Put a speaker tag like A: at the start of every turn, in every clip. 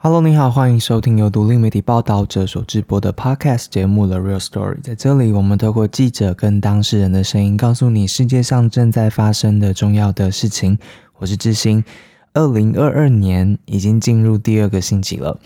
A: Hello，你好，欢迎收听由独立媒体报道者所制播的 Podcast 节目《The Real Story》。在这里，我们透过记者跟当事人的声音，告诉你世界上正在发生的重要的事情。我是志兴。二零二二年已经进入第二个星期了，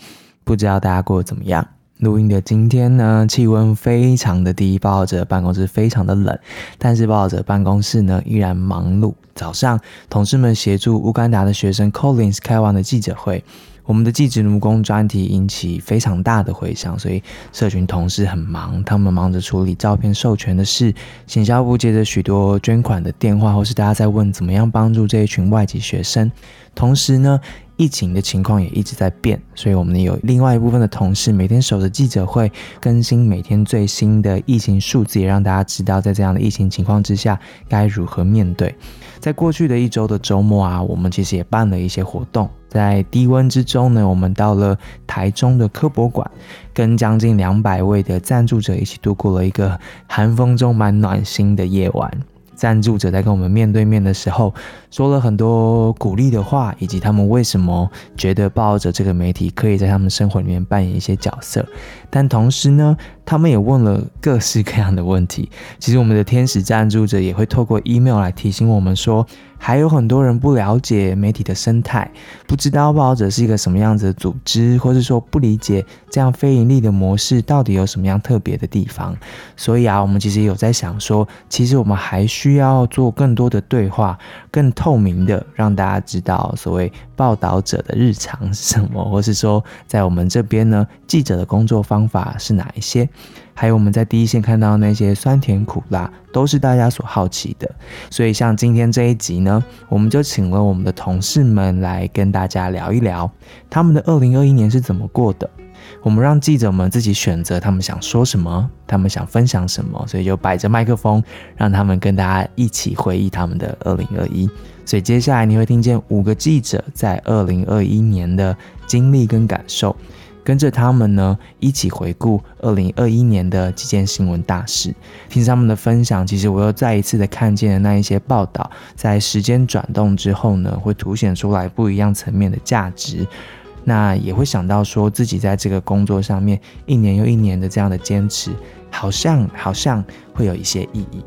A: 不知道大家过得怎么样？录音的今天呢，气温非常的低，报道者办公室非常的冷，但是报道者办公室呢依然忙碌。早上，同事们协助乌干达的学生 Collins 开完了记者会。我们的寄职奴工专题引起非常大的回响，所以社群同事很忙，他们忙着处理照片授权的事。行销部接着许多捐款的电话，或是大家在问怎么样帮助这一群外籍学生。同时呢，疫情的情况也一直在变，所以我们有另外一部分的同事每天守着记者会，更新每天最新的疫情数字，也让大家知道在这样的疫情情况之下该如何面对。在过去的一周的周末啊，我们其实也办了一些活动。在低温之中呢，我们到了台中的科博馆，跟将近两百位的赞助者一起度过了一个寒风中蛮暖心的夜晚。赞助者在跟我们面对面的时候，说了很多鼓励的话，以及他们为什么觉得报者这个媒体可以在他们生活里面扮演一些角色。但同时呢，他们也问了各式各样的问题。其实我们的天使赞助者也会透过 email 来提醒我们说。还有很多人不了解媒体的生态，不知道报道者是一个什么样子的组织，或是说不理解这样非盈利的模式到底有什么样特别的地方。所以啊，我们其实有在想说，其实我们还需要做更多的对话，更透明的让大家知道所谓报道者的日常是什么，或是说在我们这边呢，记者的工作方法是哪一些。还有我们在第一线看到那些酸甜苦辣，都是大家所好奇的。所以像今天这一集呢，我们就请了我们的同事们来跟大家聊一聊他们的二零二一年是怎么过的。我们让记者们自己选择他们想说什么，他们想分享什么，所以就摆着麦克风，让他们跟大家一起回忆他们的二零二一。所以接下来你会听见五个记者在二零二一年的经历跟感受。跟着他们呢，一起回顾二零二一年的几件新闻大事，听他们的分享。其实我又再一次的看见了那一些报道，在时间转动之后呢，会凸显出来不一样层面的价值。那也会想到说自己在这个工作上面一年又一年的这样的坚持，好像好像会有一些意义。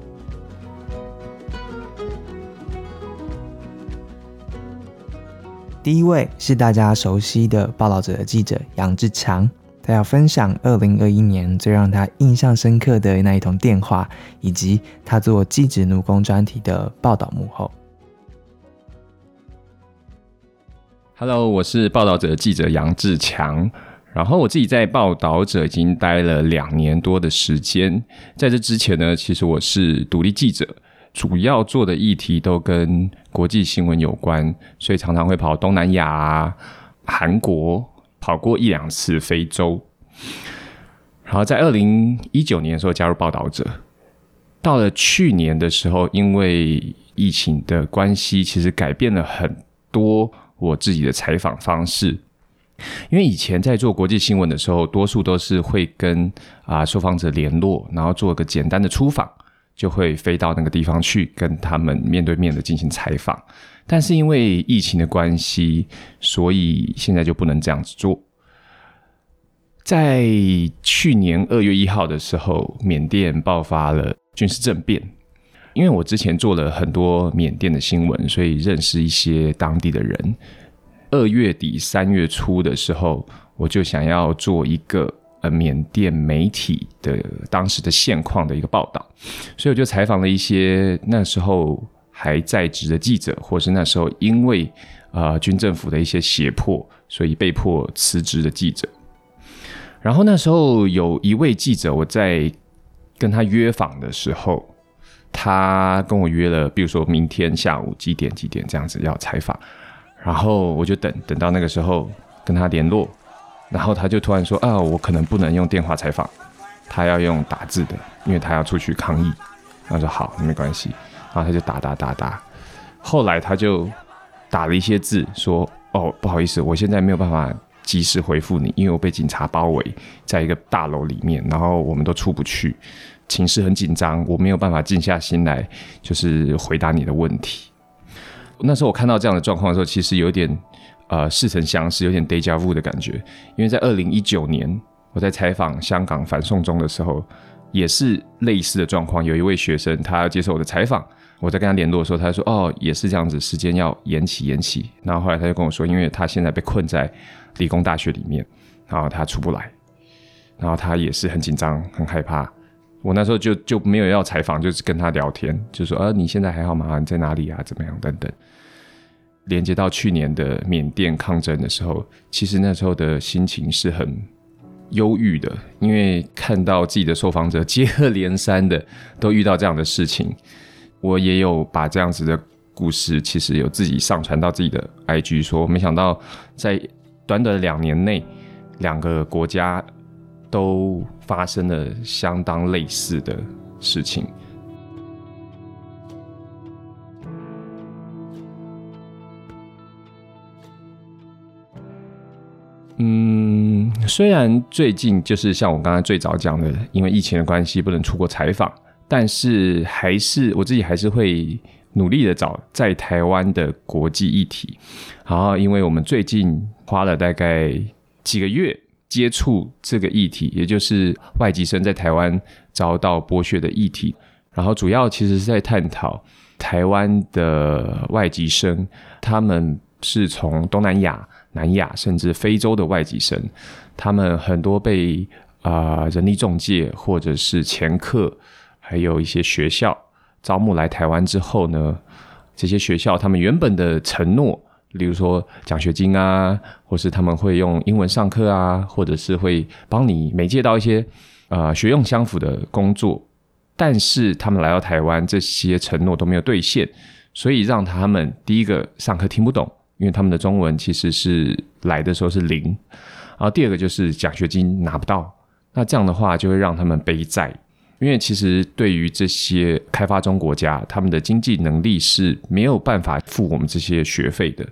A: 第一位是大家熟悉的报道者的记者杨志强，他要分享二零二一年最让他印象深刻的那一通电话，以及他做记者奴工专题的报道幕后。
B: Hello，我是报道者记者杨志强，然后我自己在报道者已经待了两年多的时间，在这之前呢，其实我是独立记者。主要做的议题都跟国际新闻有关，所以常常会跑东南亚、韩国，跑过一两次非洲。然后在二零一九年的时候加入报道者，到了去年的时候，因为疫情的关系，其实改变了很多我自己的采访方式。因为以前在做国际新闻的时候，多数都是会跟啊受访者联络，然后做个简单的出访。就会飞到那个地方去跟他们面对面的进行采访，但是因为疫情的关系，所以现在就不能这样子做。在去年二月一号的时候，缅甸爆发了军事政变。因为我之前做了很多缅甸的新闻，所以认识一些当地的人。二月底三月初的时候，我就想要做一个。呃缅甸媒体的当时的现况的一个报道，所以我就采访了一些那时候还在职的记者，或是那时候因为啊军政府的一些胁迫，所以被迫辞职的记者。然后那时候有一位记者，我在跟他约访的时候，他跟我约了，比如说明天下午几点几点这样子要采访，然后我就等等到那个时候跟他联络。然后他就突然说：“啊，我可能不能用电话采访，他要用打字的，因为他要出去抗议。”他说：“好，没关系。”然后他就打打打打。后来他就打了一些字，说：“哦，不好意思，我现在没有办法及时回复你，因为我被警察包围在一个大楼里面，然后我们都出不去，情势很紧张，我没有办法静下心来，就是回答你的问题。”那时候我看到这样的状况的时候，其实有点呃似曾相识，有点 deja vu 的感觉。因为在二零一九年，我在采访香港反送中的时候，也是类似的状况。有一位学生他要接受我的采访，我在跟他联络的时候，他说：“哦，也是这样子，时间要延期延期。”然后后来他就跟我说，因为他现在被困在理工大学里面，然后他出不来，然后他也是很紧张、很害怕。我那时候就就没有要采访，就是跟他聊天，就说：“呃，你现在还好吗？你在哪里啊？怎么样？等等。”连接到去年的缅甸抗争的时候，其实那时候的心情是很忧郁的，因为看到自己的受访者接二连三的都遇到这样的事情，我也有把这样子的故事，其实有自己上传到自己的 IG，说没想到在短短两年内，两个国家都发生了相当类似的事情。嗯，虽然最近就是像我刚才最早讲的，因为疫情的关系不能出国采访，但是还是我自己还是会努力的找在台湾的国际议题。然后，因为我们最近花了大概几个月接触这个议题，也就是外籍生在台湾遭到剥削的议题，然后主要其实是在探讨台湾的外籍生，他们是从东南亚。南亚甚至非洲的外籍生，他们很多被啊人力中介或者是前客，还有一些学校招募来台湾之后呢，这些学校他们原本的承诺，例如说奖学金啊，或是他们会用英文上课啊，或者是会帮你媒介到一些啊学用相符的工作，但是他们来到台湾，这些承诺都没有兑现，所以让他们第一个上课听不懂。因为他们的中文其实是来的时候是零，然后第二个就是奖学金拿不到，那这样的话就会让他们背债。因为其实对于这些开发中国家，他们的经济能力是没有办法付我们这些学费的。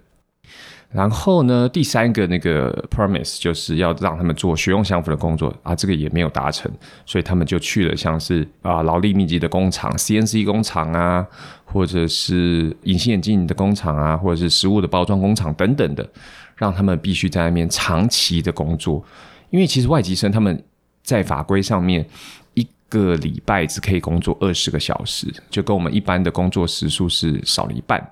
B: 然后呢，第三个那个 promise 就是要让他们做学用相符的工作啊，这个也没有达成，所以他们就去了像是啊劳力密集的工厂，CNC 工厂啊，或者是隐形眼镜的工厂啊，或者是食物的包装工厂等等的，让他们必须在那边长期的工作。因为其实外籍生他们在法规上面一个礼拜只可以工作二十个小时，就跟我们一般的工作时数是少了一半。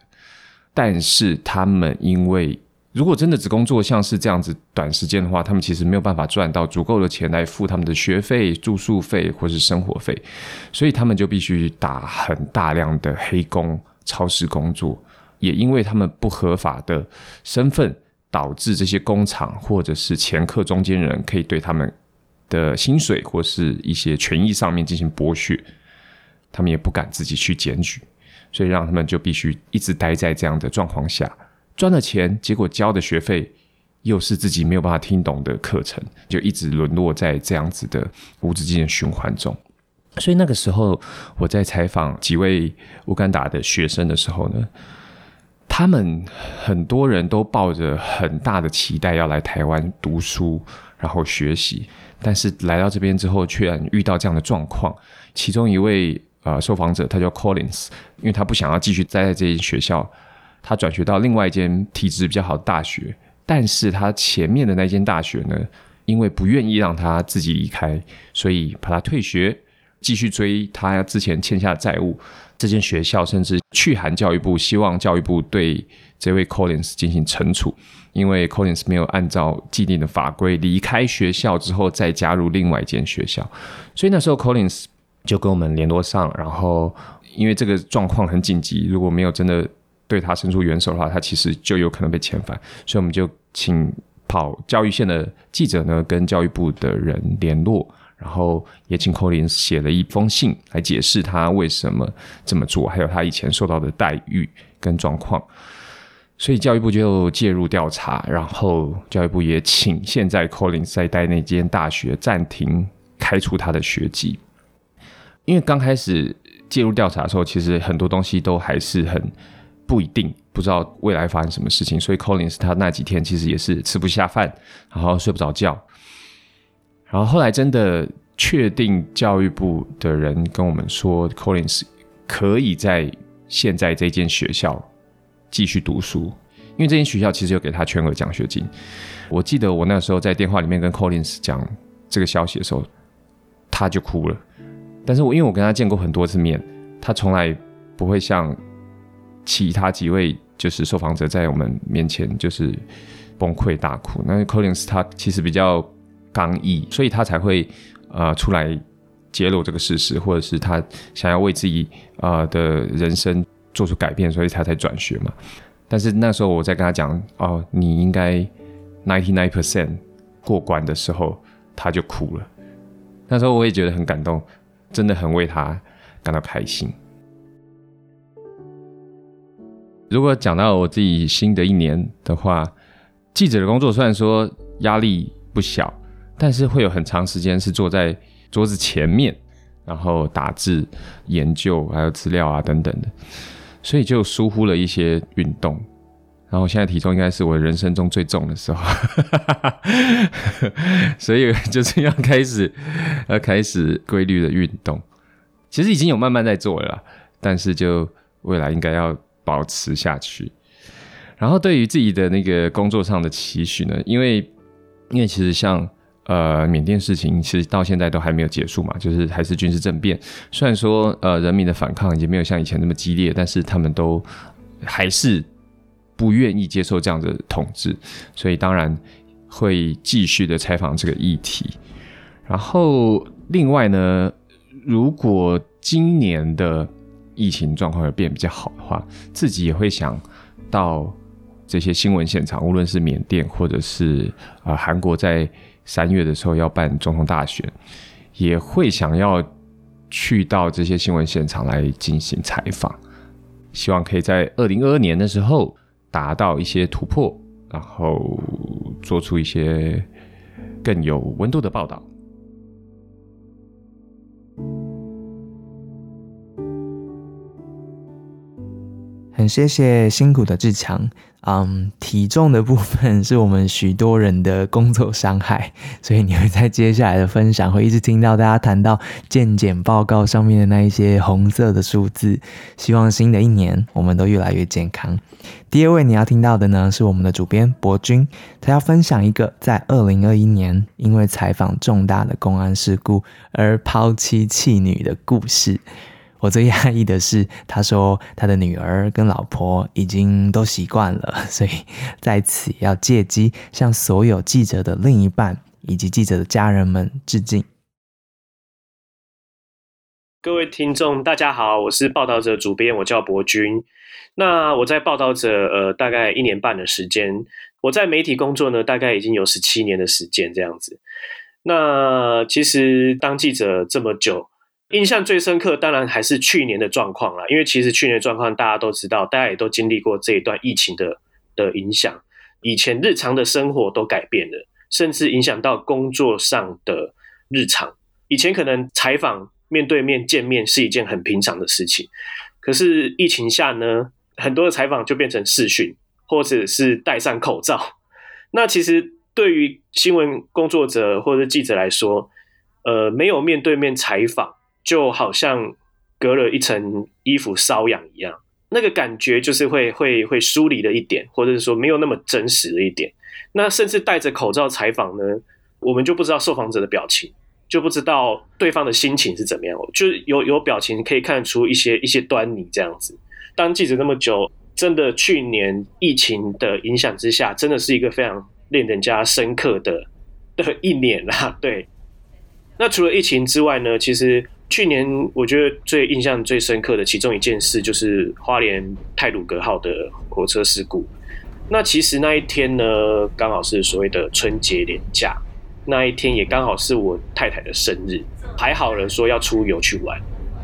B: 但是他们因为如果真的只工作像是这样子短时间的话，他们其实没有办法赚到足够的钱来付他们的学费、住宿费或是生活费，所以他们就必须打很大量的黑工、超时工作。也因为他们不合法的身份，导致这些工厂或者是前客中间人可以对他们的薪水或是一些权益上面进行剥削，他们也不敢自己去检举，所以让他们就必须一直待在这样的状况下。赚了钱，结果交的学费又是自己没有办法听懂的课程，就一直沦落在这样子的无止境的循环中。所以那个时候，我在采访几位乌干达的学生的时候呢，他们很多人都抱着很大的期待要来台湾读书，然后学习，但是来到这边之后，却遇到这样的状况。其中一位呃受访者，他叫 Collins，因为他不想要继续待在这间学校。他转学到另外一间体质比较好的大学，但是他前面的那间大学呢，因为不愿意让他自己离开，所以把他退学，继续追他之前欠下的债务。这间学校甚至去函教育部，希望教育部对这位 Collins 进行惩处，因为 Collins 没有按照既定的法规离开学校之后再加入另外一间学校，所以那时候 Collins 就跟我们联络上，然后因为这个状况很紧急，如果没有真的。对他伸出援手的话，他其实就有可能被遣返，所以我们就请跑教育线的记者呢，跟教育部的人联络，然后也请 Colin 写了一封信来解释他为什么这么做，还有他以前受到的待遇跟状况。所以教育部就介入调查，然后教育部也请现在 Colin 在待那间大学暂停开除他的学籍，因为刚开始介入调查的时候，其实很多东西都还是很。不一定不知道未来发生什么事情，所以 Collins 他那几天其实也是吃不下饭，然后睡不着觉。然后后来真的确定教育部的人跟我们说，Collins 可以在现在这间学校继续读书，因为这间学校其实有给他全额奖学金。我记得我那时候在电话里面跟 Collins 讲这个消息的时候，他就哭了。但是我因为我跟他见过很多次面，他从来不会像其他几位就是受访者在我们面前就是崩溃大哭。那 Collins 他其实比较刚毅，所以他才会呃出来揭露这个事实，或者是他想要为自己呃的人生做出改变，所以他才转学嘛。但是那时候我在跟他讲哦，你应该 ninety nine percent 过关的时候，他就哭了。那时候我也觉得很感动。真的很为他感到开心。如果讲到我自己新的一年的话，记者的工作虽然说压力不小，但是会有很长时间是坐在桌子前面，然后打字、研究还有资料啊等等的，所以就疏忽了一些运动。然后现在体重应该是我人生中最重的时候，所以就是要开始要开始规律的运动。其实已经有慢慢在做了，但是就未来应该要保持下去。然后对于自己的那个工作上的期许呢，因为因为其实像呃缅甸事情，其实到现在都还没有结束嘛，就是还是军事政变。虽然说呃人民的反抗已经没有像以前那么激烈，但是他们都还是。不愿意接受这样的统治，所以当然会继续的采访这个议题。然后另外呢，如果今年的疫情状况有变比较好的话，自己也会想到这些新闻现场，无论是缅甸或者是啊韩国，在三月的时候要办总统大选，也会想要去到这些新闻现场来进行采访，希望可以在二零二二年的时候。达到一些突破，然后做出一些更有温度的报道。
A: 谢谢辛苦的志强。嗯，体重的部分是我们许多人的工作伤害，所以你会在接下来的分享会一直听到大家谈到健检报告上面的那一些红色的数字。希望新的一年我们都越来越健康。第二位你要听到的呢，是我们的主编博君，他要分享一个在二零二一年因为采访重大的公安事故而抛妻弃女的故事。我最讶异的是，他说他的女儿跟老婆已经都习惯了，所以在此要借机向所有记者的另一半以及记者的家人们致敬。
C: 各位听众，大家好，我是报道者主编，我叫博君。那我在报道者呃大概一年半的时间，我在媒体工作呢，大概已经有十七年的时间这样子。那其实当记者这么久。印象最深刻，当然还是去年的状况了。因为其实去年的状况大家都知道，大家也都经历过这一段疫情的的影响。以前日常的生活都改变了，甚至影响到工作上的日常。以前可能采访面对面见面是一件很平常的事情，可是疫情下呢，很多的采访就变成视讯，或者是戴上口罩。那其实对于新闻工作者或者记者来说，呃，没有面对面采访。就好像隔了一层衣服瘙痒一样，那个感觉就是会会会疏离了一点，或者是说没有那么真实了一点。那甚至戴着口罩采访呢，我们就不知道受访者的表情，就不知道对方的心情是怎么样。就有有表情可以看出一些一些端倪这样子。当记者那么久，真的去年疫情的影响之下，真的是一个非常令人家深刻的的一年啊。对。那除了疫情之外呢，其实。去年我觉得最印象最深刻的其中一件事，就是花莲泰鲁格号的火车事故。那其实那一天呢，刚好是所谓的春节连假，那一天也刚好是我太太的生日，排好了说要出游去玩。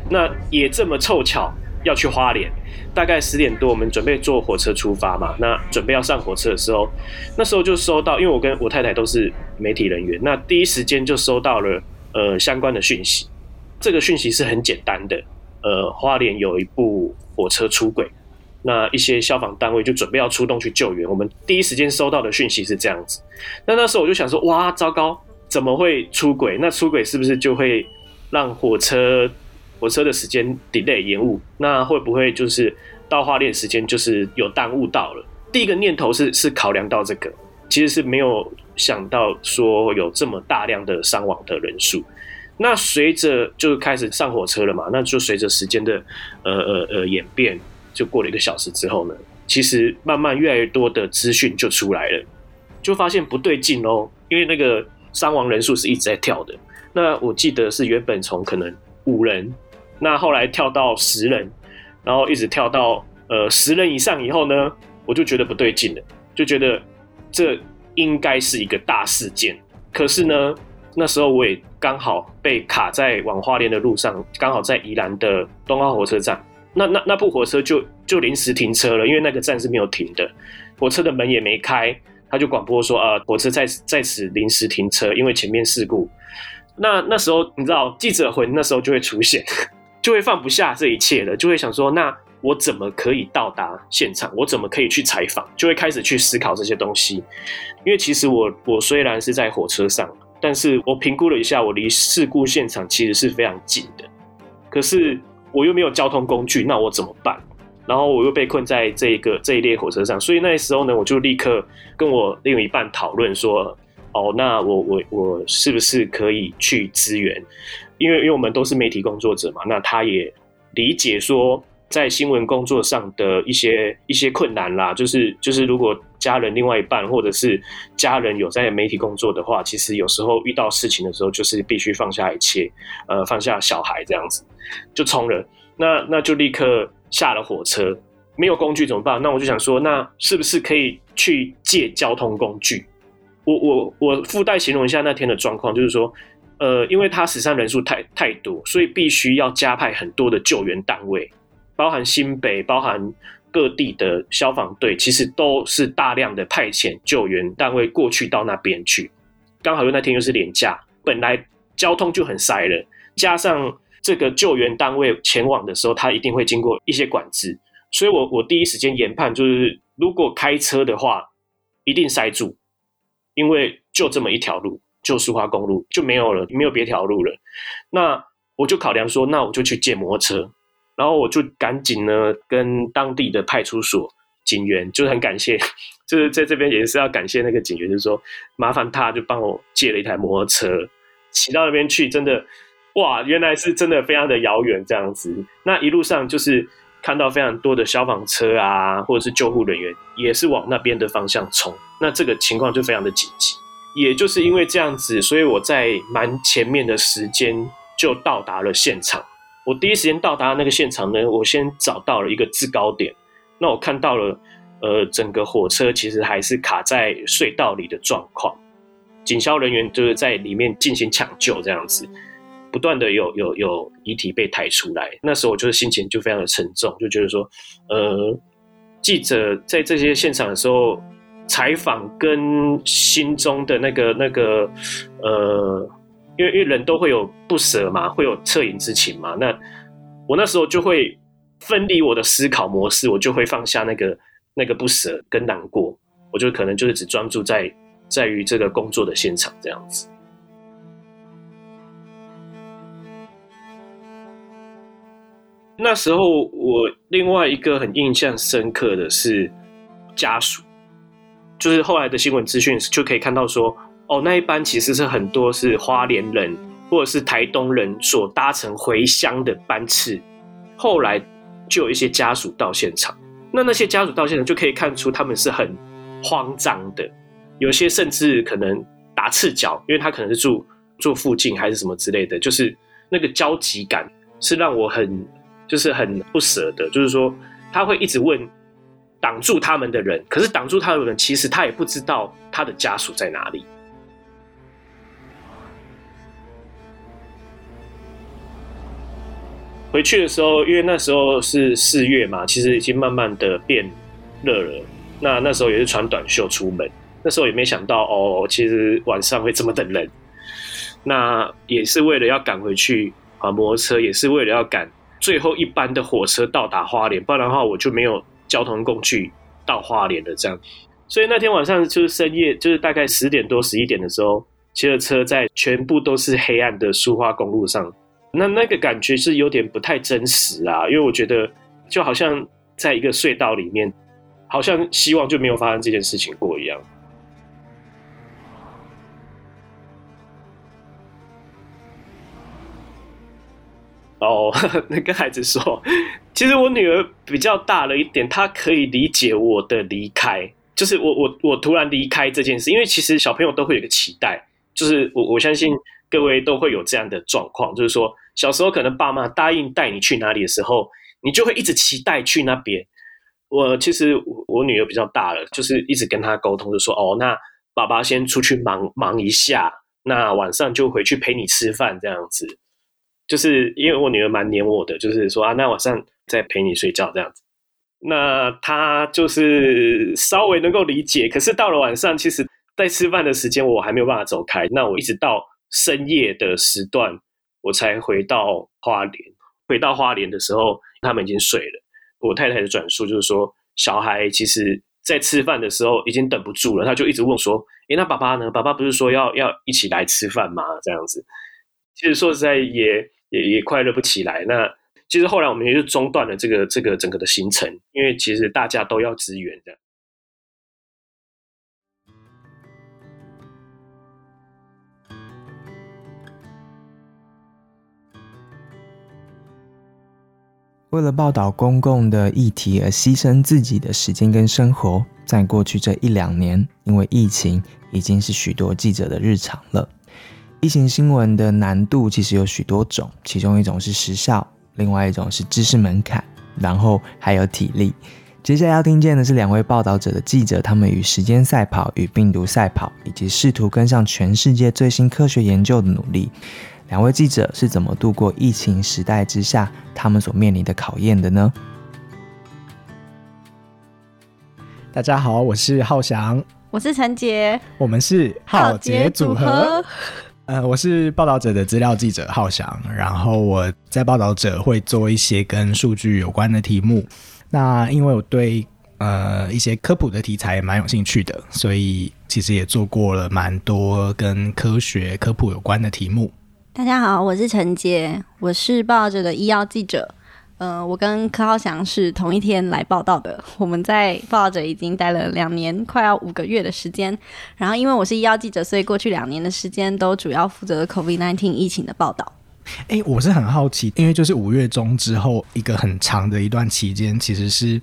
C: 那也这么凑巧要去花莲，大概十点多，我们准备坐火车出发嘛。那准备要上火车的时候，那时候就收到，因为我跟我太太都是媒体人员，那第一时间就收到了呃相关的讯息。这个讯息是很简单的，呃，花莲有一部火车出轨，那一些消防单位就准备要出动去救援。我们第一时间收到的讯息是这样子，那那时候我就想说，哇，糟糕，怎么会出轨？那出轨是不是就会让火车火车的时间 delay 延误？那会不会就是到花莲时间就是有耽误到了？第一个念头是是考量到这个，其实是没有想到说有这么大量的伤亡的人数。那随着就开始上火车了嘛，那就随着时间的呃呃呃演变，就过了一个小时之后呢，其实慢慢越来越多的资讯就出来了，就发现不对劲哦，因为那个伤亡人数是一直在跳的。那我记得是原本从可能五人，那后来跳到十人，然后一直跳到呃十人以上以后呢，我就觉得不对劲了，就觉得这应该是一个大事件。可是呢，那时候我也刚好被卡在往花莲的路上，刚好在宜兰的东澳火车站，那那那部火车就就临时停车了，因为那个站是没有停的，火车的门也没开，他就广播说啊，火车在在此临时停车，因为前面事故。那那时候你知道记者魂那时候就会出现，就会放不下这一切了，就会想说，那我怎么可以到达现场？我怎么可以去采访？就会开始去思考这些东西。因为其实我我虽然是在火车上，但是我评估了一下，我离事故现场其实是非常近的。可是我又没有交通工具，那我怎么办？然后我又被困在这一个这一列火车上，所以那时候呢，我就立刻跟我另一半讨论说。哦，那我我我是不是可以去支援？因为因为我们都是媒体工作者嘛，那他也理解说在新闻工作上的一些一些困难啦，就是就是如果家人另外一半或者是家人有在媒体工作的话，其实有时候遇到事情的时候，就是必须放下一切，呃，放下小孩这样子就冲了。那那就立刻下了火车，没有工具怎么办？那我就想说，那是不是可以去借交通工具？我我我附带形容一下那天的状况，就是说，呃，因为他死伤人数太太多，所以必须要加派很多的救援单位，包含新北，包含各地的消防队，其实都是大量的派遣救援单位过去到那边去。刚好又那天又是连假，本来交通就很塞了，加上这个救援单位前往的时候，他一定会经过一些管制，所以我我第一时间研判就是，如果开车的话，一定塞住。因为就这么一条路，就苏花公路就没有了，没有别条路了。那我就考量说，那我就去借摩托车，然后我就赶紧呢跟当地的派出所警员，就是很感谢，就是在这边也是要感谢那个警员，就是说麻烦他就帮我借了一台摩托车，骑到那边去，真的哇，原来是真的非常的遥远这样子。那一路上就是看到非常多的消防车啊，或者是救护人员，也是往那边的方向冲。那这个情况就非常的紧急，也就是因为这样子，所以我在蛮前面的时间就到达了现场。我第一时间到达那个现场呢，我先找到了一个制高点。那我看到了，呃，整个火车其实还是卡在隧道里的状况，警消人员就是在里面进行抢救，这样子，不断的有有有遗体被抬出来。那时候我就是心情就非常的沉重，就觉得说，呃，记者在这些现场的时候。采访跟心中的那个那个呃，因为因为人都会有不舍嘛，会有恻隐之情嘛。那我那时候就会分离我的思考模式，我就会放下那个那个不舍跟难过，我就可能就是只专注在在于这个工作的现场这样子。那时候我另外一个很印象深刻的是家属。就是后来的新闻资讯就可以看到说，哦，那一班其实是很多是花莲人或者是台东人所搭乘回乡的班次。后来就有一些家属到现场，那那些家属到现场就可以看出他们是很慌张的，有些甚至可能打赤脚，因为他可能是住住附近还是什么之类的，就是那个焦急感是让我很就是很不舍的，就是说他会一直问。挡住他们的人，可是挡住他的人，其实他也不知道他的家属在哪里。回去的时候，因为那时候是四月嘛，其实已经慢慢的变热了。那那时候也是穿短袖出门，那时候也没想到哦，其实晚上会这么的冷。那也是为了要赶回去啊，摩托车也是为了要赶最后一班的火车到达花莲，不然的话我就没有。交通工具到花莲的这样，所以那天晚上就是深夜，就是大概十点多、十一点的时候，骑着车在全部都是黑暗的苏花公路上，那那个感觉是有点不太真实啊，因为我觉得就好像在一个隧道里面，好像希望就没有发生这件事情过一样。哦，那跟孩子说，其实我女儿比较大了一点，她可以理解我的离开，就是我我我突然离开这件事，因为其实小朋友都会有个期待，就是我我相信各位都会有这样的状况，就是说小时候可能爸妈答应带你去哪里的时候，你就会一直期待去那边。我其实我女儿比较大了，就是一直跟她沟通，就说哦，那爸爸先出去忙忙一下，那晚上就回去陪你吃饭这样子。就是因为我女儿蛮黏我的，就是说啊，那晚上再陪你睡觉这样子。那她就是稍微能够理解，可是到了晚上，其实在吃饭的时间我还没有办法走开。那我一直到深夜的时段，我才回到花莲。回到花莲的时候，他们已经睡了。我太太的转述就是说，小孩其实在吃饭的时候已经等不住了，他就一直问说：“诶，那爸爸呢？爸爸不是说要要一起来吃饭吗？”这样子，其实说实在也。也也快乐不起来。那其实后来我们也就中断了这个这个整个的行程，因为其实大家都要支援的。
A: 为了报道公共的议题而牺牲自己的时间跟生活，在过去这一两年，因为疫情，已经是许多记者的日常了。疫情新闻的难度其实有许多种，其中一种是时效，另外一种是知识门槛，然后还有体力。接下来要听见的是两位报道者的记者，他们与时间赛跑、与病毒赛跑，以及试图跟上全世界最新科学研究的努力。两位记者是怎么度过疫情时代之下他们所面临的考验的呢？
D: 大家好，我是浩翔，
E: 我是陈杰，
D: 我们是浩杰组合。呃，我是报道者的资料记者浩翔，然后我在报道者会做一些跟数据有关的题目。那因为我对呃一些科普的题材蛮有兴趣的，所以其实也做过了蛮多跟科学科普有关的题目。
E: 大家好，我是陈杰，我是报道者的医药记者。嗯，我跟柯浩翔是同一天来报道的。我们在报道者已经待了两年，快要五个月的时间。然后，因为我是医药记者，所以过去两年的时间都主要负责 COVID-19 疫情的报道。
D: 哎，我是很好奇，因为就是五月中之后一个很长的一段期间，其实是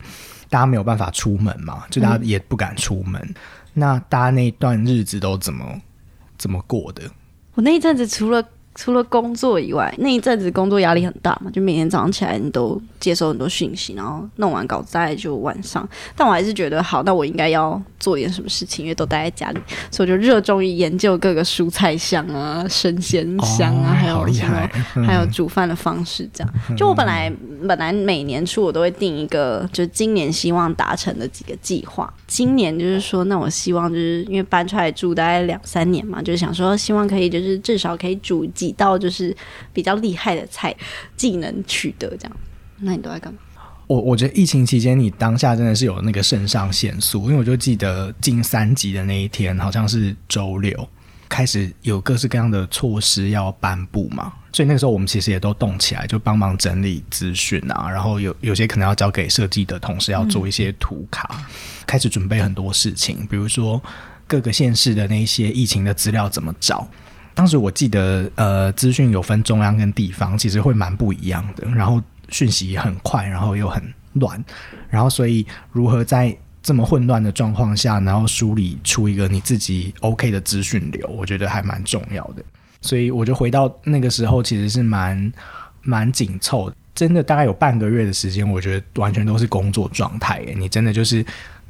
D: 大家没有办法出门嘛，就大家也不敢出门。那大家那一段日子都怎么怎么过的？
E: 我那一阵子除了除了工作以外，那一阵子工作压力很大嘛，就每天早上起来你都接收很多讯息，然后弄完稿子就晚上。但我还是觉得好，那我应该要做点什么事情，因为都待在家里，所以我就热衷于研究各个蔬菜香啊、生鲜香啊，还有什么，还有煮饭的方式。这样，就我本来本来每年初我都会定一个，就今年希望达成的几个计划。今年就是说，那我希望就是因为搬出来住大概两三年嘛，就是想说希望可以就是至少可以煮几。几道就是比较厉害的菜，技能取得这样。那你都在干嘛？
D: 我我觉得疫情期间，你当下真的是有那个肾上腺素，因为我就记得进三级的那一天，好像是周六，开始有各式各样的措施要颁布嘛。所以那个时候，我们其实也都动起来，就帮忙整理资讯啊，然后有有些可能要交给设计的同事要做一些图卡，开始准备很多事情，比如说各个县市的那些疫情的资料怎么找。当时我记得，呃，资讯有分中央跟地方，其实会蛮不一样的。然后讯息很快，然后又很乱，然后所以如何在这么混乱的状况下，然后梳理出一个你自己 OK 的资讯流，我觉得还蛮重要的。所以我就回到那个时候，其实是蛮蛮紧凑，真的大概有半个月的时间，我觉得完全都是工作状态。你真的就是。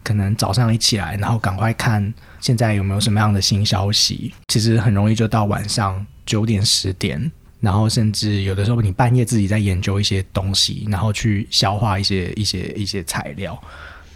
D: 可能早上一起来，然后赶快看现在有没有什么样的新消息。其实很容易就到晚上九点十点，然后甚至有的时候你半夜自己在研究一些东西，然后去消化一些一些一些材料。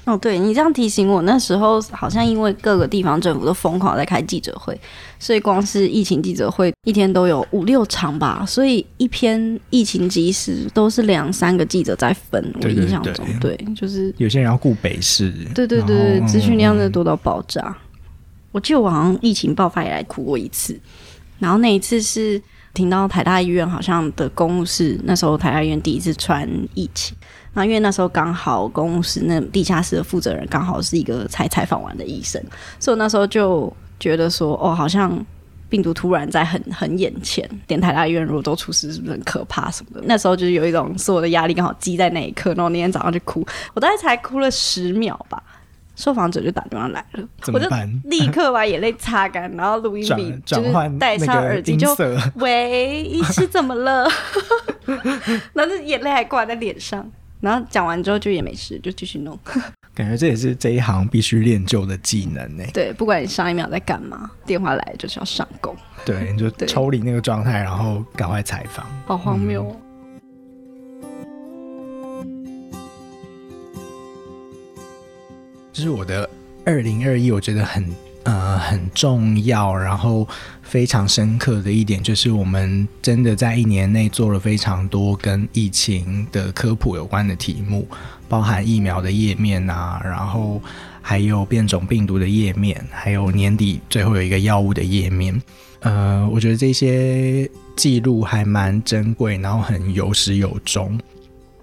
E: 哦，对你这样提醒我，那时候好像因为各个地方政府都疯狂在开记者会，所以光是疫情记者会一天都有五六场吧，所以一篇疫情即时都是两三个记者在分。我印象中，对，就是
D: 有些人要顾北市，
E: 对对对，资讯量真的多到爆炸。我记得我好像疫情爆发以来哭过一次，然后那一次是听到台大医院好像的公务室，那时候台大医院第一次传疫情，那因为那时候刚好公务室那地下室的负责人刚好是一个才采访完的医生，所以我那时候就觉得说，哦，好像。病毒突然在很很眼前，连台大医院如果都出事，是不是很可怕什么的？那时候就是有一种所有的压力刚好积在那一刻，然后那天早上就哭，我大概才哭了十秒吧，受访者就打电话来了，我就 立刻把眼泪擦干，然后录音笔 就是戴上耳机就 喂，是怎么了？然后眼泪还挂在脸上，然后讲完之后就也没事，就继续弄。
D: 感觉这也是这一行必须练就的技能呢。
E: 对，不管你上一秒在干嘛，电话来就是要上工。
D: 对，你就抽离那个状态，然后赶快采访。
E: 好荒谬。
D: 这是我的二零二一，我觉得很呃很重要，然后非常深刻的一点，就是我们真的在一年内做了非常多跟疫情的科普有关的题目。包含疫苗的页面啊，然后还有变种病毒的页面，还有年底最后有一个药物的页面。呃，我觉得这些记录还蛮珍贵，然后很有始有终。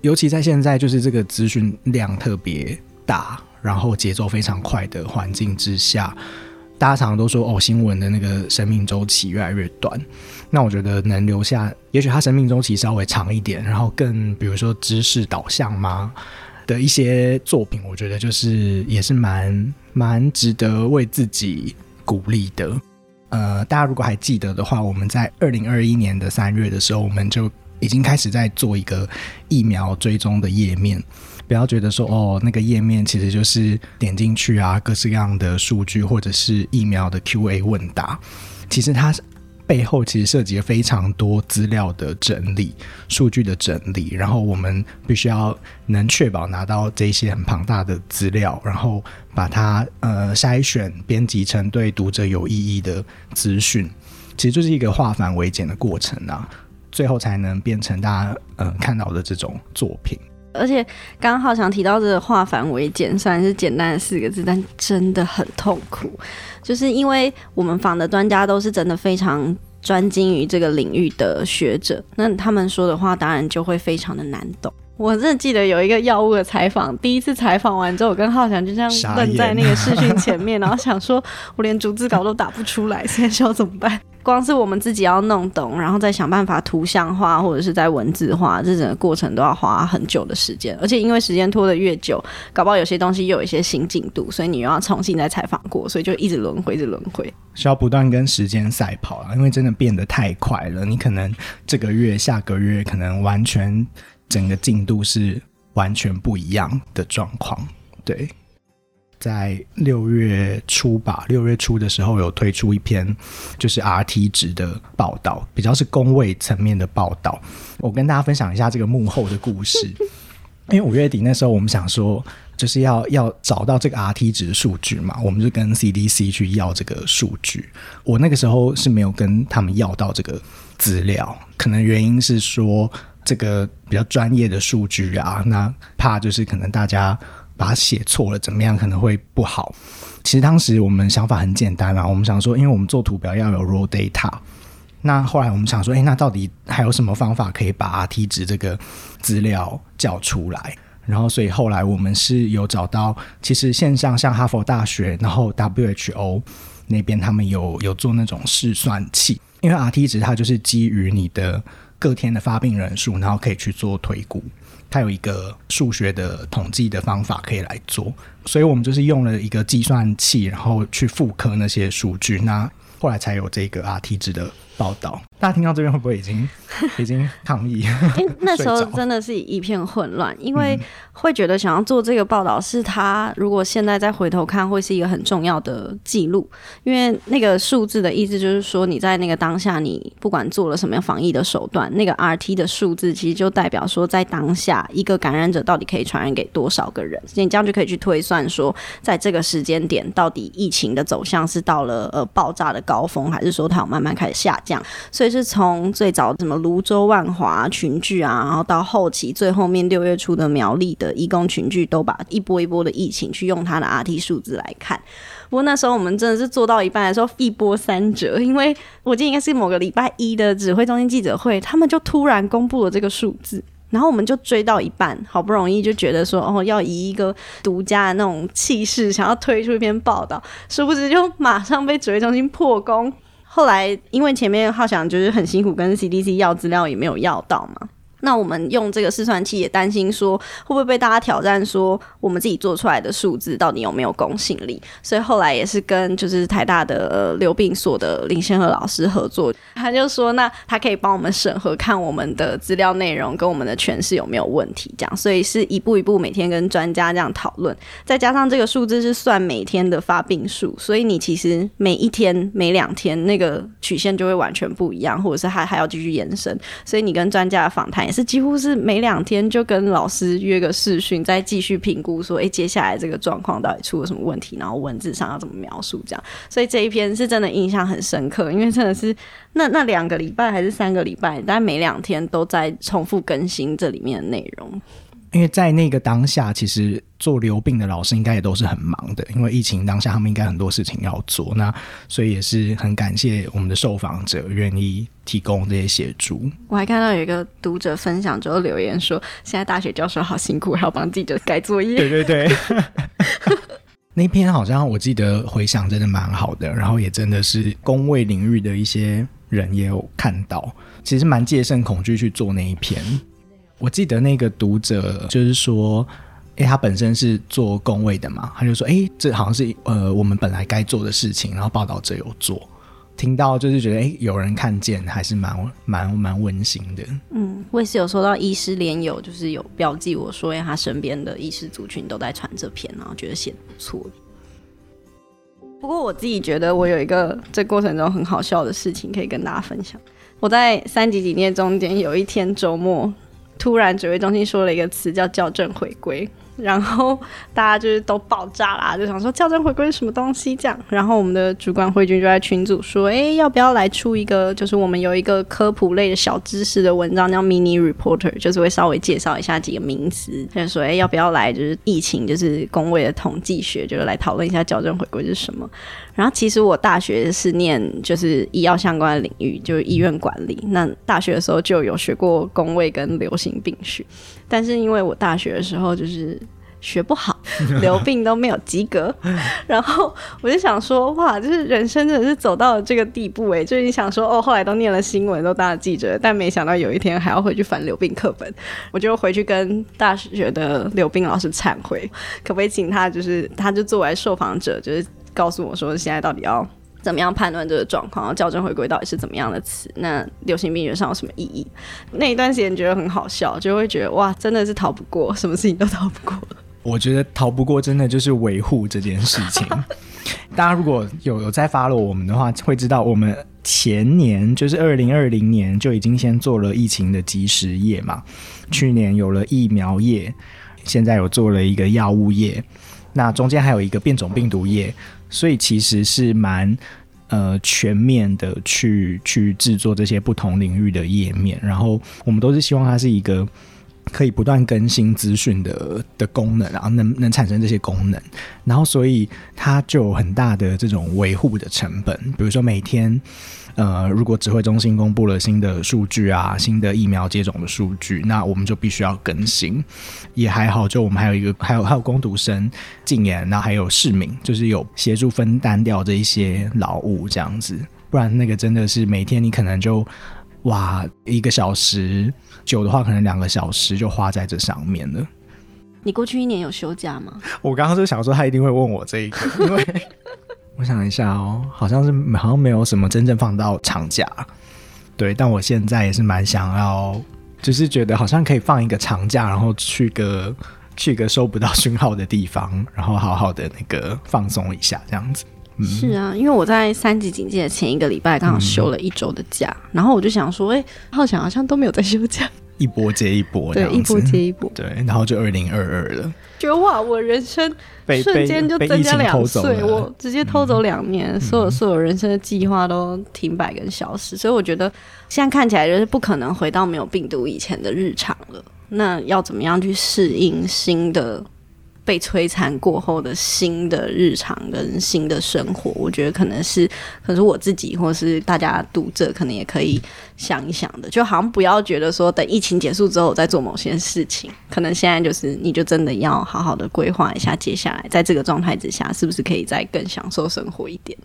D: 尤其在现在就是这个资讯量特别大，然后节奏非常快的环境之下，大家常常都说哦，新闻的那个生命周期越来越短。那我觉得能留下，也许它生命周期稍微长一点，然后更比如说知识导向吗？的一些作品，我觉得就是也是蛮蛮值得为自己鼓励的。呃，大家如果还记得的话，我们在二零二一年的三月的时候，我们就已经开始在做一个疫苗追踪的页面。不要觉得说哦，那个页面其实就是点进去啊，各式各样的数据或者是疫苗的 Q&A 问答，其实它。背后其实涉及了非常多资料的整理、数据的整理，然后我们必须要能确保拿到这些很庞大的资料，然后把它呃筛选、编辑成对读者有意义的资讯，其实就是一个化繁为简的过程啊，最后才能变成大家呃看到的这种作品。
E: 而且刚刚浩翔提到这个化繁为简，虽然是简单的四个字，但真的很痛苦。就是因为我们访的专家都是真的非常专精于这个领域的学者，那他们说的话当然就会非常的难懂。我真的记得有一个药物的采访，第一次采访完之后，我跟浩翔就这样愣在那个视讯前面，然后想说，我连逐字稿都打不出来，现在要怎么办？光是我们自己要弄懂，然后再想办法图像化或者是在文字化，这整个过程都要花很久的时间。而且因为时间拖得越久，搞不好有些东西又有一些新进度，所以你又要重新再采访过，所以就一直轮回，一直轮回，
D: 需要不断跟时间赛跑啊！因为真的变得太快了，你可能这个月、下个月可能完全整个进度是完全不一样的状况，对。在六月初吧，六月初的时候有推出一篇就是 RT 值的报道，比较是工位层面的报道。我跟大家分享一下这个幕后的故事。因为五月底那时候我们想说，就是要要找到这个 RT 值的数据嘛，我们就跟 CDC 去要这个数据。我那个时候是没有跟他们要到这个资料，可能原因是说这个比较专业的数据啊，那怕就是可能大家。把它写错了，怎么样可能会不好？其实当时我们想法很简单啊，我们想说，因为我们做图表要有 raw data，那后来我们想说，哎，那到底还有什么方法可以把 RT 值这个资料叫出来？然后，所以后来我们是有找到，其实线上像哈佛大学，然后 WHO 那边他们有有做那种试算器，因为 RT 值它就是基于你的各天的发病人数，然后可以去做推估。它有一个数学的统计的方法可以来做，所以我们就是用了一个计算器，然后去复刻那些数据，那后来才有这个 RT 值的报道。大家听到这边会不会已经 已经抗议？
E: 那时候 真的是一片混乱，因为会觉得想要做这个报道，是他如果现在再回头看，会是一个很重要的记录。因为那个数字的意思就是说，你在那个当下，你不管做了什么样防疫的手段，那个 RT 的数字其实就代表说，在当下一个感染者到底可以传染给多少个人。你这样就可以去推算说，在这个时间点，到底疫情的走向是到了呃爆炸的高峰，还是说它有慢慢开始下降？所以。是从最早什么泸州万华群聚啊，然后到后期最后面六月初的苗栗的义工群聚，都把一波一波的疫情去用它的 RT 数字来看。不过那时候我们真的是做到一半的时候一波三折，因为我记得应该是某个礼拜一的指挥中心记者会，他们就突然公布了这个数字。然后我们就追到一半，好不容易就觉得说，哦，要以一个独家的那种气势，想要推出一篇报道，殊不知就马上被指挥中心破功。后来因为前面浩翔就是很辛苦跟 CDC 要资料，也没有要到嘛。那我们用这个试算器也担心说，会不会被大家挑战说，我们自己做出来的数字到底有没有公信力？所以后来也是跟就是台大的流病所的林先和老师合作，他就说，那他可以帮我们审核，看我们的资料内容跟我们的诠释有没有问题，这样。所以是一步一步每天跟专家这样讨论，再加上这个数字是算每天的发病数，所以你其实每一天、每两天那个曲线就会完全不一样，或者是还还要继续延伸。所以你跟专家的访谈。也是几乎是每两天就跟老师约个视讯，再继续评估说，哎，接下来这个状况到底出了什么问题，然后文字上要怎么描述这样。所以这一篇是真的印象很深刻，因为真的是 那那两个礼拜还是三个礼拜，但每两天都在重复更新这里面的内容。
D: 因为在那个当下，其实做流病的老师应该也都是很忙的，因为疫情当下他们应该很多事情要做，那所以也是很感谢我们的受访者愿意提供这些协助。
E: 我还看到有一个读者分享之后留言说，现在大学教授好辛苦，还要帮记者改作业。
D: 对对对，那篇好像我记得回想真的蛮好的，然后也真的是工位领域的一些人也有看到，其实蛮戒慎恐惧去做那一篇。我记得那个读者就是说，哎，他本身是做工位的嘛，他就说，哎，这好像是呃我们本来该做的事情，然后报道者有做，听到就是觉得，哎，有人看见，还是蛮蛮蛮温馨的。
E: 嗯，我也是有收到医师联友，就是有标记我说，哎，他身边的医师族群都在传这篇，然后觉得写的不错。不过我自己觉得，我有一个这过程中很好笑的事情可以跟大家分享。我在三级警戒中间有一天周末。突然，指挥中心说了一个词叫“校正回归”，然后大家就是都爆炸啦，就想说“校正回归”是什么东西？这样，然后我们的主管慧君就在群组说：“哎，要不要来出一个？就是我们有一个科普类的小知识的文章，叫 Mini Reporter，就是会稍微介绍一下几个名词。就说：哎，要不要来？就是疫情，就是工位的统计学，就是来讨论一下校正回归是什么。”然后其实我大学是念就是医药相关的领域，就是医院管理。那大学的时候就有学过工位跟流行病学，但是因为我大学的时候就是学不好，流病都没有及格。然后我就想说，哇，就是人生真的是走到了这个地步哎！就是你想说，哦，后来都念了新闻，都当了记者，但没想到有一天还要回去翻流病课本。我就回去跟大学的流病老师忏悔，可不可以请他，就是他就作为受访者，就是。告诉我说，现在到底要怎么样判断这个状况？校正回归到底是怎么样的词？那流行病学上有什么意义？那一段时间觉得很好笑，就会觉得哇，真的是逃不过，什么事情都逃不过。
D: 我觉得逃不过，真的就是维护这件事情。大家如果有有在 follow 我们的话，会知道我们前年就是二零二零年就已经先做了疫情的及时业嘛，去年有了疫苗业，现在有做了一个药物业，那中间还有一个变种病毒业。所以其实是蛮呃全面的去去制作这些不同领域的页面，然后我们都是希望它是一个可以不断更新资讯的的功能，然后能能产生这些功能，然后所以它就有很大的这种维护的成本，比如说每天。呃，如果指挥中心公布了新的数据啊，新的疫苗接种的数据，那我们就必须要更新。也还好，就我们还有一个，还有还有攻读生禁言，然后还有市民，就是有协助分担掉这一些劳务这样子。不然那个真的是每天你可能就哇一个小时，久的话可能两个小时就花在这上面了。
E: 你过去一年有休假吗？
D: 我刚刚就想说，他一定会问我这一个，因为。我想一下哦，好像是好像没有什么真正放到长假，对。但我现在也是蛮想要，就是觉得好像可以放一个长假，然后去个去个收不到讯号的地方，然后好好的那个放松一下，这样子。
E: 是啊，因为我在三级警戒的前一个礼拜刚好休了一周的假，然后我就想说，哎，浩翔好像都没有在休假，
D: 一波接一波，
E: 对，一波接一波，
D: 对，然后就二零二二了。
E: 觉得哇，我人生瞬间就增加两岁，我直接偷走两年，所有所有人生的计划都停摆跟消失，所以我觉得现在看起来就是不可能回到没有病毒以前的日常了。那要怎么样去适应新的被摧残过后的新的日常跟新的生活，我觉得可能是，可是我自己或是大家读者可能也可以想一想的，就好像不要觉得说等疫情结束之后再做某些事情，可能现在就是你就真的要好好的规划一下接下来在这个状态之下是不是可以再更享受生活一点。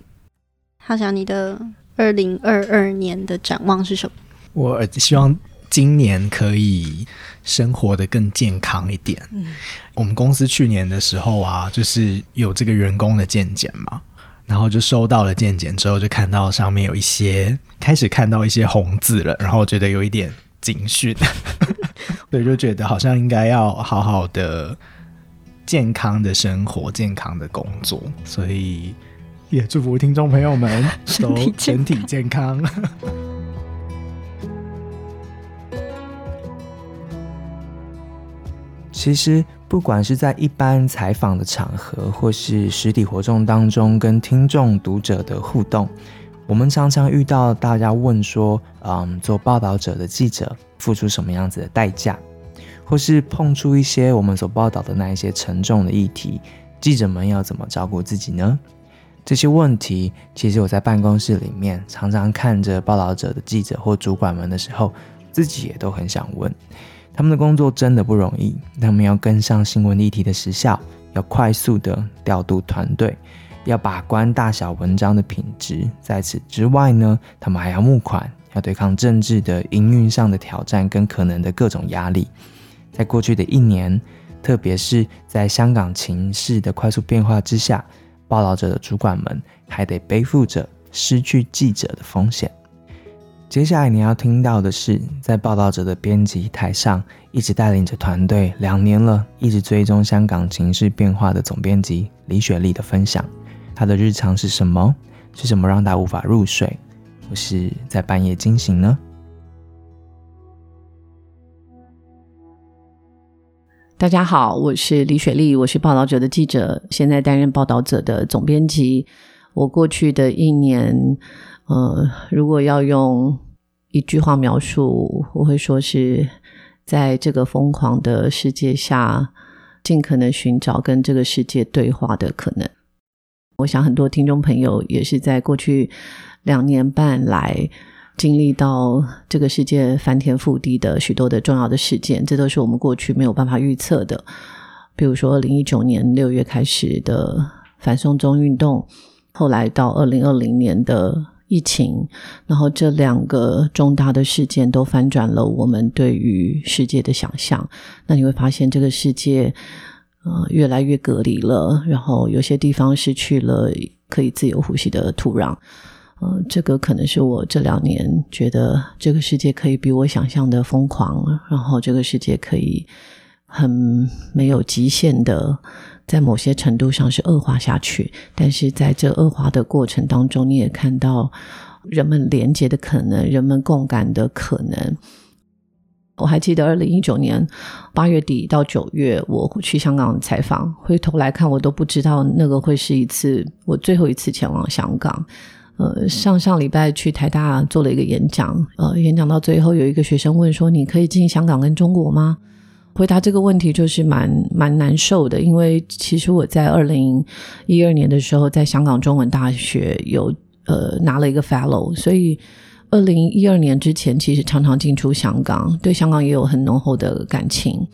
E: 好想你的二零二二年的展望是什么？
D: 我希望今年可以生活的更健康一点。嗯，我们公司去年的时候啊，就是有这个员工的健检嘛，然后就收到了健检之后，就看到上面有一些开始看到一些红字了，然后觉得有一点警讯，对，就觉得好像应该要好好的健康的生活，健康的工作，所以也祝福听众朋友们 都身体健康。
A: 其实，不管是在一般采访的场合，或是实体活动当中跟听众、读者的互动，我们常常遇到大家问说：“嗯，做报道者的记者付出什么样子的代价？”或是碰出一些我们所报道的那一些沉重的议题，记者们要怎么照顾自己呢？这些问题，其实我在办公室里面常常看着报道者的记者或主管们的时候，自己也都很想问。他们的工作真的不容易，他们要跟上新闻议题的时效，要快速的调度团队，要把关大小文章的品质。在此之外呢，他们还要募款，要对抗政治的营运上的挑战跟可能的各种压力。在过去的一年，特别是在香港情势的快速变化之下，报道者的主管们还得背负着失去记者的风险。接下来你要听到的是，在报道者的编辑台上，一直带领着团队两年了，一直追踪香港情势变化的总编辑李雪莉的分享。她的日常是什么？是什么让她无法入睡，或是在半夜惊醒呢？
F: 大家好，我是李雪莉，我是报道者的记者，现在担任报道者的总编辑。我过去的一年。呃，如果要用一句话描述，我会说是在这个疯狂的世界下，尽可能寻找跟这个世界对话的可能。我想很多听众朋友也是在过去两年半来经历到这个世界翻天覆地的许多的重要的事件，这都是我们过去没有办法预测的。比如说，二零一九年六月开始的反送中运动，后来到二零二零年的。疫情，然后这两个重大的事件都翻转了我们对于世界的想象。那你会发现，这个世界呃越来越隔离了，然后有些地方失去了可以自由呼吸的土壤。呃，这个可能是我这两年觉得这个世界可以比我想象的疯狂，然后这个世界可以很没有极限的。在某些程度上是恶化下去，但是在这恶化的过程当中，你也看到人们连接的可能，人们共感的可能。我还记得二零一九年八月底到九月，我去香港采访，回头来看，我都不知道那个会是一次我最后一次前往香港。呃，上上礼拜去台大做了一个演讲，呃，演讲到最后，有一个学生问说：“你可以进香港跟中国吗？”回答这个问题就是蛮蛮难受的，因为其实我在二零一二年的时候，在香港中文大学有呃拿了一个 fellow，所以二零一二年之前，其实常常进出香港，对香港也有很浓厚的感情，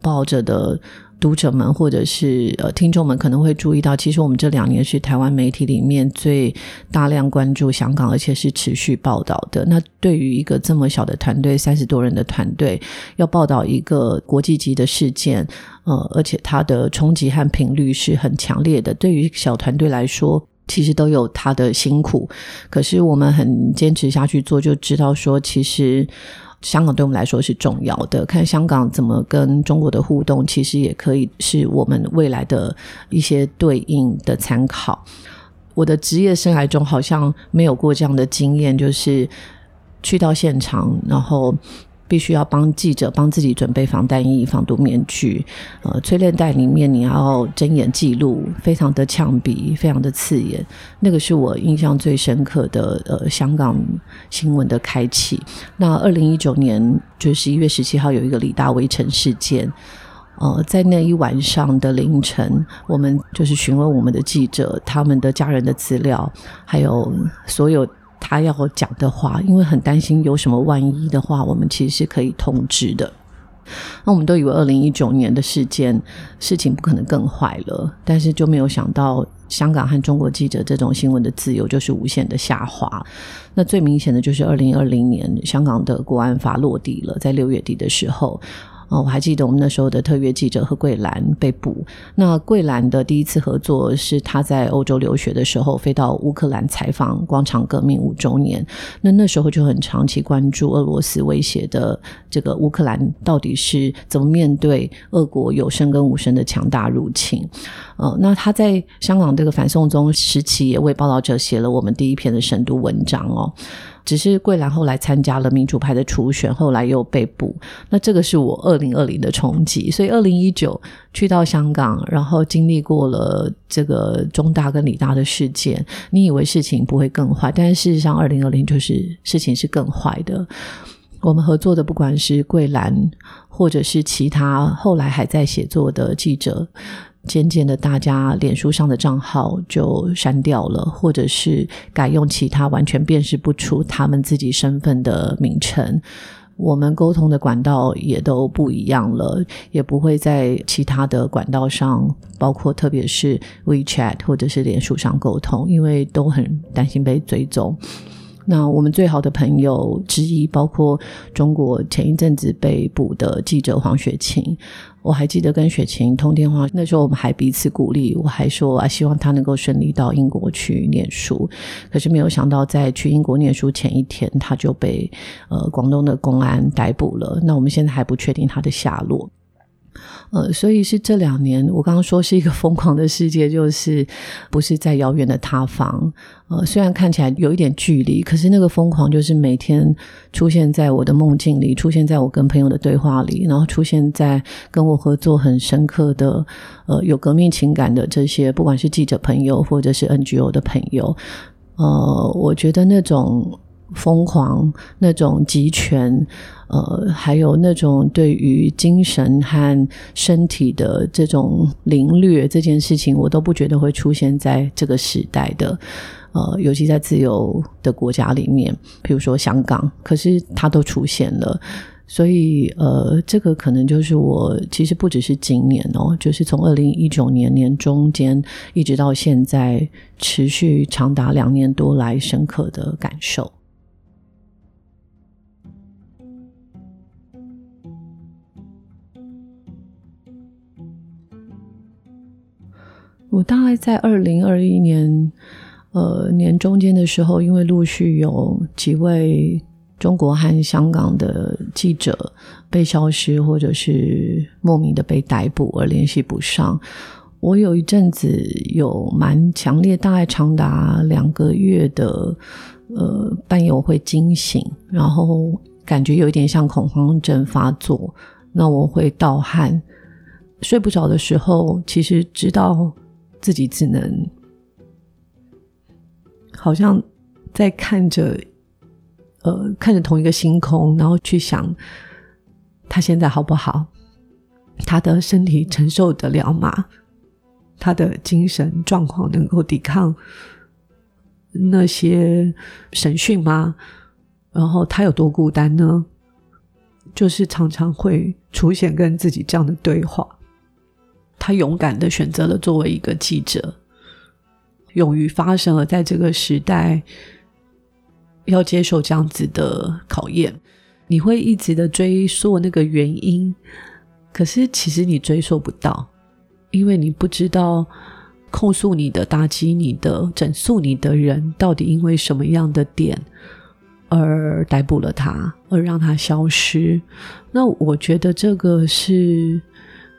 F: 抱着的。读者们或者是呃听众们可能会注意到，其实我们这两年是台湾媒体里面最大量关注香港，而且是持续报道的。那对于一个这么小的团队，三十多人的团队，要报道一个国际级的事件，呃，而且它的冲击和频率是很强烈的。对于小团队来说，其实都有它的辛苦。可是我们很坚持下去做，就知道说其实。香港对我们来说是重要的，看香港怎么跟中国的互动，其实也可以是我们未来的一些对应的参考。我的职业生涯中好像没有过这样的经验，就是去到现场，然后。必须要帮记者帮自己准备防弹衣、防毒面具。呃，催泪弹里面你要睁眼记录，非常的呛鼻，非常的刺眼。那个是我印象最深刻的呃香港新闻的开启。那二零一九年就十一月十七号有一个李大围城事件，呃，在那一晚上的凌晨，我们就是询问我们的记者他们的家人的资料，还有所有他要讲的话，因为很担心有什么万一的话，我们其实是可以通知的。那我们都以为二零一九年的事件事情不可能更坏了，但是就没有想到香港和中国记者这种新闻的自由就是无限的下滑。那最明显的就是二零二零年香港的国安法落地了，在六月底的时候。哦，我还记得我们那时候的特约记者何桂兰被捕。那桂兰的第一次合作是他在欧洲留学的时候飞到乌克兰采访广场革命五周年。那那时候就很长期关注俄罗斯威胁的这个乌克兰到底是怎么面对俄国有声跟无声的强大入侵。呃，那他在香港这个反送中时期也为报道者写了我们第一篇的深度文章哦。只是桂兰后来参加了民主派的初选，后来又被捕。那这个是我二零二零的冲击，所以二零一九去到香港，然后经历过了这个中大跟理大的事件，你以为事情不会更坏，但是事实上二零二零就是事情是更坏的。我们合作的不管是桂兰，或者是其他后来还在写作的记者。渐渐的，大家脸书上的账号就删掉了，或者是改用其他完全辨识不出他们自己身份的名称。我们沟通的管道也都不一样了，也不会在其他的管道上，包括特别是 WeChat 或者是脸书上沟通，因为都很担心被追踪。那我们最好的朋友之一，包括中国前一阵子被捕的记者黄雪晴，我还记得跟雪晴通电话，那时候我们还彼此鼓励，我还说啊，希望他能够顺利到英国去念书。可是没有想到，在去英国念书前一天，他就被呃广东的公安逮捕了。那我们现在还不确定他的下落。呃，所以是这两年，我刚刚说是一个 疯狂的世界，就是不是在遥远的塌方。呃，虽然看起来有一点距离，可是那个疯狂就是每天出现在我的梦境里，出现在我跟朋友的对话里，然后出现在跟我合作很深刻的、呃有革命情感的这些，不管是记者朋友或者是 NGO 的朋友。呃，我觉得那种。疯狂那种集权，呃，还有那种对于精神和身体的这种凌虐这件事情，我都不觉得会出现在这个时代的，呃，尤其在自由的国家里面，比如说香港，可是它都出现了，所以呃，这个可能就是我其实不只是今年哦，就是从二零一九年年中间一直到现在，持续长达两年多来深刻的感受。我大概在二零二一年，呃年中间的时候，因为陆续有几位中国和香港的记者被消失，或者是莫名的被逮捕而联系不上，我有一阵子有蛮强烈，大概长达两个月的，呃半夜我会惊醒，然后感觉有一点像恐慌症发作，那我会盗汗，睡不着的时候，其实知道。自己只能好像在看着，呃，看着同一个星空，然后去想他现在好不好，他的身体承受得了吗？他的精神状况能够抵抗那些审讯吗？然后他有多孤单呢？就是常常会出现跟自己这样的对话。他勇敢的选择了作为一个记者，勇于发声，而在这个时代要接受这样子的考验，你会一直的追溯那个原因，可是其实你追溯不到，因为你不知道控诉你的、打击你的、整肃你的人到底因为什么样的点而逮捕了他，而让他消失。那我觉得这个是。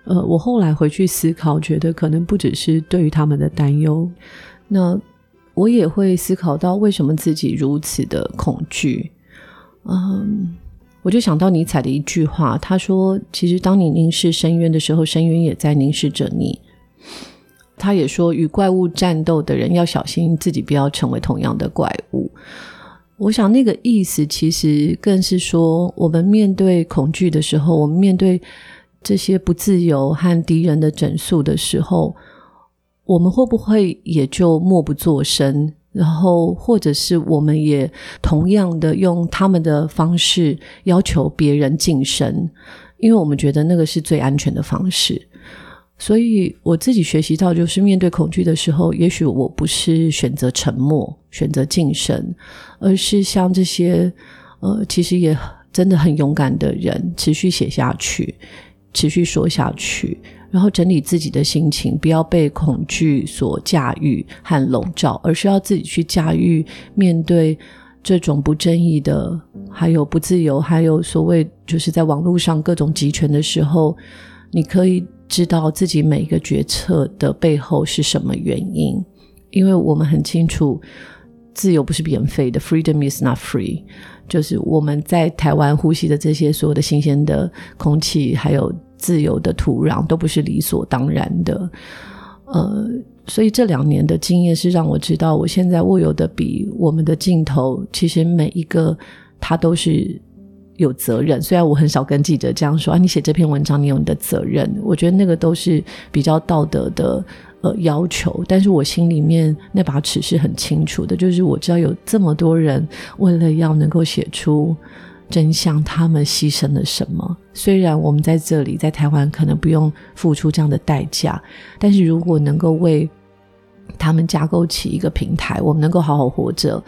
F: 呃，我后来回去思考，觉得可能不只是对于他们的担忧，那我也会思考到为什么自己如此的恐惧。嗯，我就想到尼采的一句话，他说：“其实当你凝视深渊的时候，深渊也在凝视着你。”他也说，与怪物战斗的人要小心自己不要成为同样的怪物。我想那个意思其实更是说，我们面对恐惧的时候，我们面对。这些不自由和敌人的整肃的时候，我们会不会也就默不作声？然后，或者是我们也同样的用他们的方式要求别人晋升，因为我们觉得那个是最安全的方式。所以我自己学习到，就是面对恐惧的时候，也许我不是选择沉默、选择晋升，而是像这些呃，其实也真的很勇敢的人，持续写下去，持续说下去。然后整理自己的心情，不要被恐惧所驾驭和笼罩，而是要自己去驾驭面对这种不正义的，还有不自由，还有所谓就是在网络上各种集权的时候，你可以知道自己每一个决策的背后是什么原因，因为我们很清楚，自由不是免费的，freedom is not free，就是我们在台湾呼吸的这些所有的新鲜的空气，还有。自由的土壤都不是理所当然的，呃，所以这两年的经验是让我知道，我现在握有的比我们的镜头，其实每一个他都是有责任。虽然我很少跟记者这样说啊，你写这篇文章，你有你的责任。我觉得那个都是比较道德的呃要求，但是我心里面那把尺是很清楚的，就是我知道有这么多人为了要能够写出。真相，他们牺牲了什么？虽然我们在这里，在台湾可能不用付出这样的代价，但是如果能够为他们架构起一个平台，我们能够好好活着，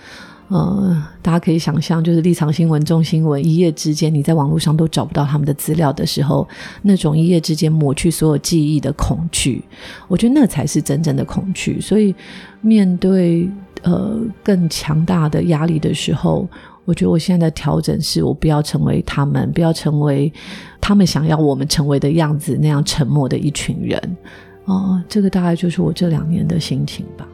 F: 呃，大家可以想象，就是立场新闻、中新闻，一夜之间你在网络上都找不到他们的资料的时候，那种一夜之间抹去所有记忆的恐惧，我觉得那才是真正的恐惧。所以，面对呃更强大的压力的时候。我觉得我现在的调整是我不要成为他们，不要成为他们想要我们成为的样子那样沉默的一群人。哦，这个大概就是我这两年的心情吧。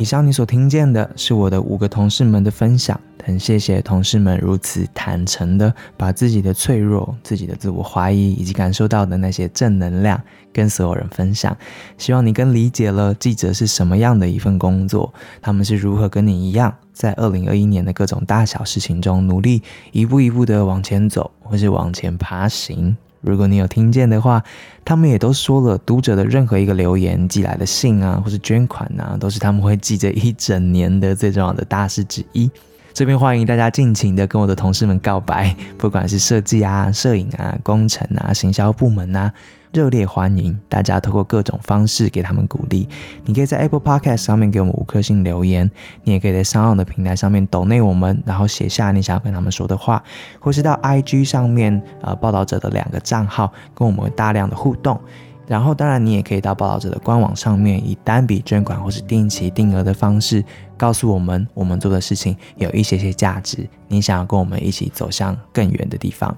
A: 以上你所听见的是我的五个同事们的分享，很谢谢同事们如此坦诚的把自己的脆弱、自己的自我怀疑以及感受到的那些正能量跟所有人分享。希望你更理解了记者是什么样的一份工作，他们是如何跟你一样，在二零二一年的各种大小事情中努力一步一步的往前走，或是往前爬行。如果你有听见的话，他们也都说了，读者的任何一个留言寄来的信啊，或是捐款啊，都是他们会记着一整年的最重要的大事之一。这边欢迎大家尽情的跟我的同事们告白，不管是设计啊、摄影啊、工程啊、行销部门啊。热烈欢迎大家透过各种方式给他们鼓励。你可以在 Apple Podcast 上面给我们五颗星留言，你也可以在上岸的平台上面抖内我们，然后写下你想要跟他们说的话，或是到 IG 上面呃报道者的两个账号跟我们大量的互动。然后当然你也可以到报道者的官网上面以单笔捐款或是定期定额的方式告诉我们我们做的事情有一些些价值，你想要跟我们一起走向更远的地方。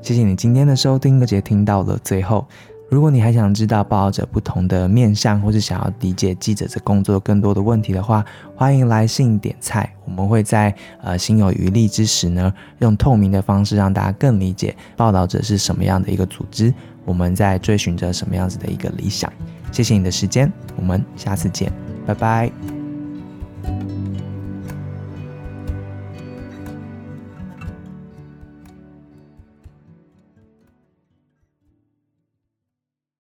A: 谢谢你今天的收听，而且听到了最后。如果你还想知道报道者不同的面向，或是想要理解记者这工作更多的问题的话，欢迎来信点菜。我们会在呃心有余力之时呢，用透明的方式让大家更理解报道者是什么样的一个组织，我们在追寻着什么样子的一个理想。谢谢你的时间，我们下次见，拜拜。